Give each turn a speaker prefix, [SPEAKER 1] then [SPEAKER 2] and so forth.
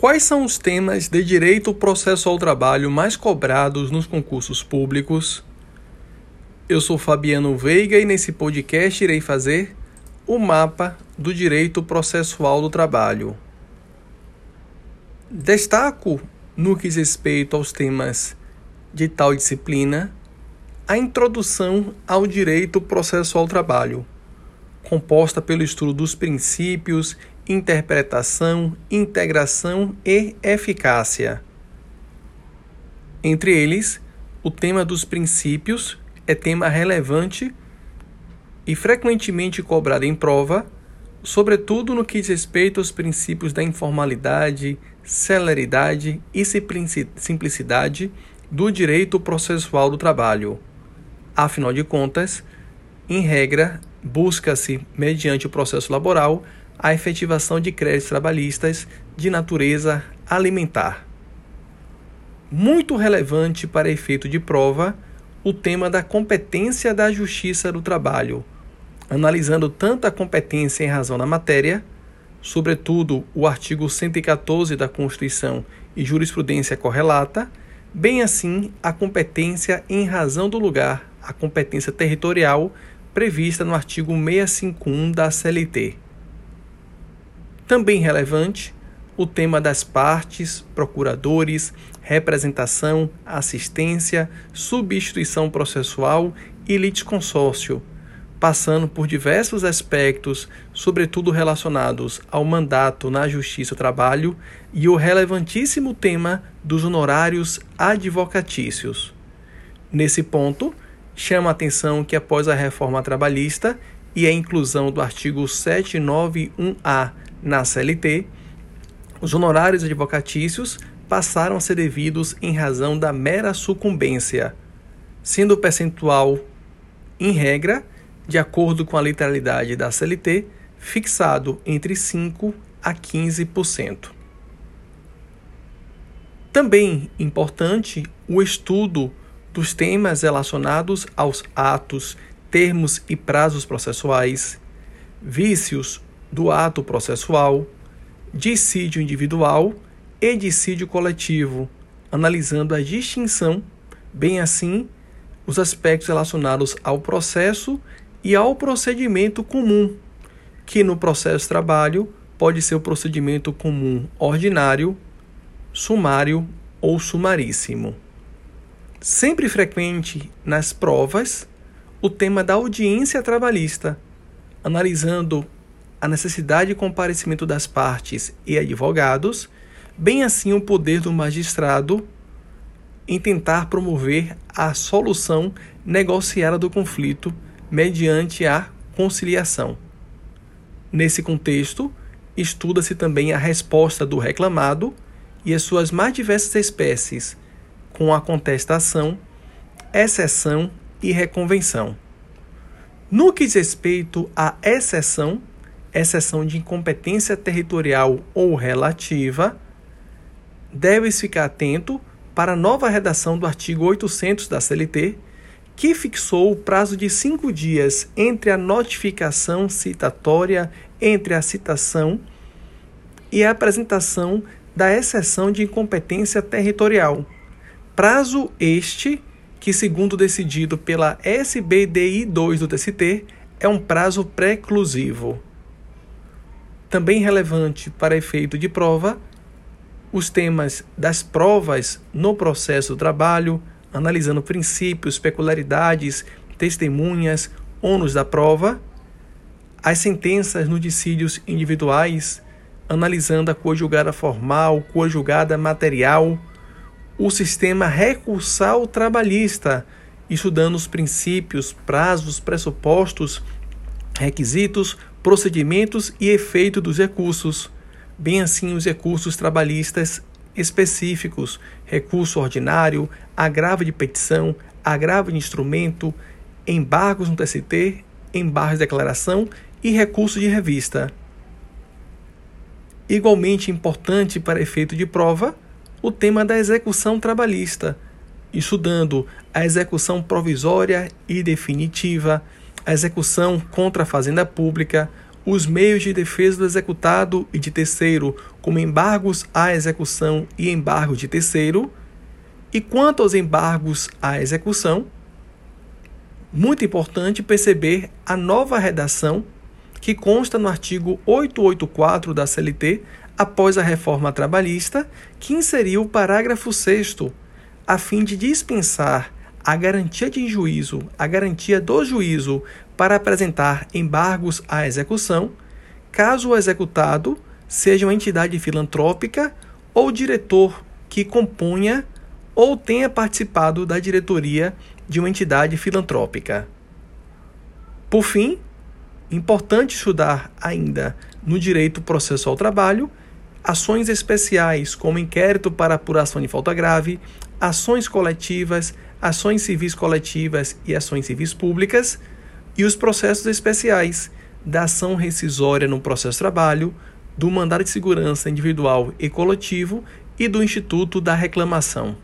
[SPEAKER 1] Quais são os temas de direito processo ao trabalho mais cobrados nos concursos públicos? Eu sou Fabiano Veiga e nesse podcast irei fazer o mapa do direito processual do trabalho. Destaco, no que diz respeito aos temas de tal disciplina, a introdução ao direito processual do trabalho, composta pelo estudo dos princípios interpretação, integração e eficácia. Entre eles, o tema dos princípios é tema relevante e frequentemente cobrado em prova, sobretudo no que diz respeito aos princípios da informalidade, celeridade e simplicidade do direito processual do trabalho. Afinal de contas, em regra, busca-se, mediante o processo laboral, a efetivação de créditos trabalhistas de natureza alimentar. Muito relevante para efeito de prova, o tema da competência da Justiça do Trabalho, analisando tanto a competência em razão da matéria, sobretudo o artigo 114 da Constituição e jurisprudência correlata, bem assim a competência em razão do lugar, a competência territorial prevista no artigo 651 da CLT. Também relevante, o tema das partes, procuradores, representação, assistência, substituição processual e litisconsórcio, passando por diversos aspectos, sobretudo relacionados ao mandato na Justiça do Trabalho e o relevantíssimo tema dos honorários advocatícios. Nesse ponto, chama a atenção que após a reforma trabalhista e a inclusão do artigo 791-A na CLT, os honorários advocatícios passaram a ser devidos em razão da mera sucumbência, sendo o percentual, em regra, de acordo com a literalidade da CLT, fixado entre 5% a 15%. Também importante o estudo dos temas relacionados aos atos, termos e prazos processuais, vícios do ato processual, dissídio individual e dissídio coletivo, analisando a distinção, bem assim, os aspectos relacionados ao processo e ao procedimento comum, que no processo trabalho pode ser o procedimento comum ordinário, sumário ou sumaríssimo. Sempre frequente nas provas o tema da audiência trabalhista, analisando a necessidade de comparecimento das partes e advogados, bem assim o poder do magistrado em tentar promover a solução negociada do conflito mediante a conciliação. Nesse contexto, estuda-se também a resposta do reclamado e as suas mais diversas espécies, com a contestação, exceção e reconvenção. No que diz respeito à exceção, exceção de incompetência territorial ou relativa, deve-se ficar atento para a nova redação do artigo 800 da CLT, que fixou o prazo de cinco dias entre a notificação citatória, entre a citação e a apresentação da exceção de incompetência territorial. Prazo este que, segundo decidido pela SBDI 2 do TST, é um prazo preclusivo também relevante para efeito de prova, os temas das provas no processo do trabalho, analisando princípios, peculiaridades, testemunhas, ônus da prova, as sentenças no dissídios individuais, analisando a conjugada formal, conjugada material, o sistema recursal trabalhista, estudando os princípios, prazos, pressupostos, requisitos, procedimentos e efeito dos recursos, bem assim os recursos trabalhistas específicos, recurso ordinário, agravo de petição, agravo de instrumento, embargos no TST, embargos de declaração e recurso de revista. Igualmente importante para efeito de prova, o tema da execução trabalhista, estudando a execução provisória e definitiva, a execução contra a fazenda pública, os meios de defesa do executado e de terceiro, como embargos à execução e embargo de terceiro. E quanto aos embargos à execução, muito importante perceber a nova redação que consta no artigo 884 da CLT, após a reforma trabalhista, que inseriu o parágrafo 6 a fim de dispensar a garantia de juízo, a garantia do juízo para apresentar embargos à execução, caso o executado seja uma entidade filantrópica ou diretor que componha ou tenha participado da diretoria de uma entidade filantrópica. Por fim, importante estudar ainda no direito processual ao trabalho ações especiais como inquérito para apuração de falta grave, ações coletivas, ações civis coletivas e ações civis públicas, e os processos especiais da ação rescisória no processo de trabalho, do mandado de segurança individual e coletivo e do Instituto da Reclamação.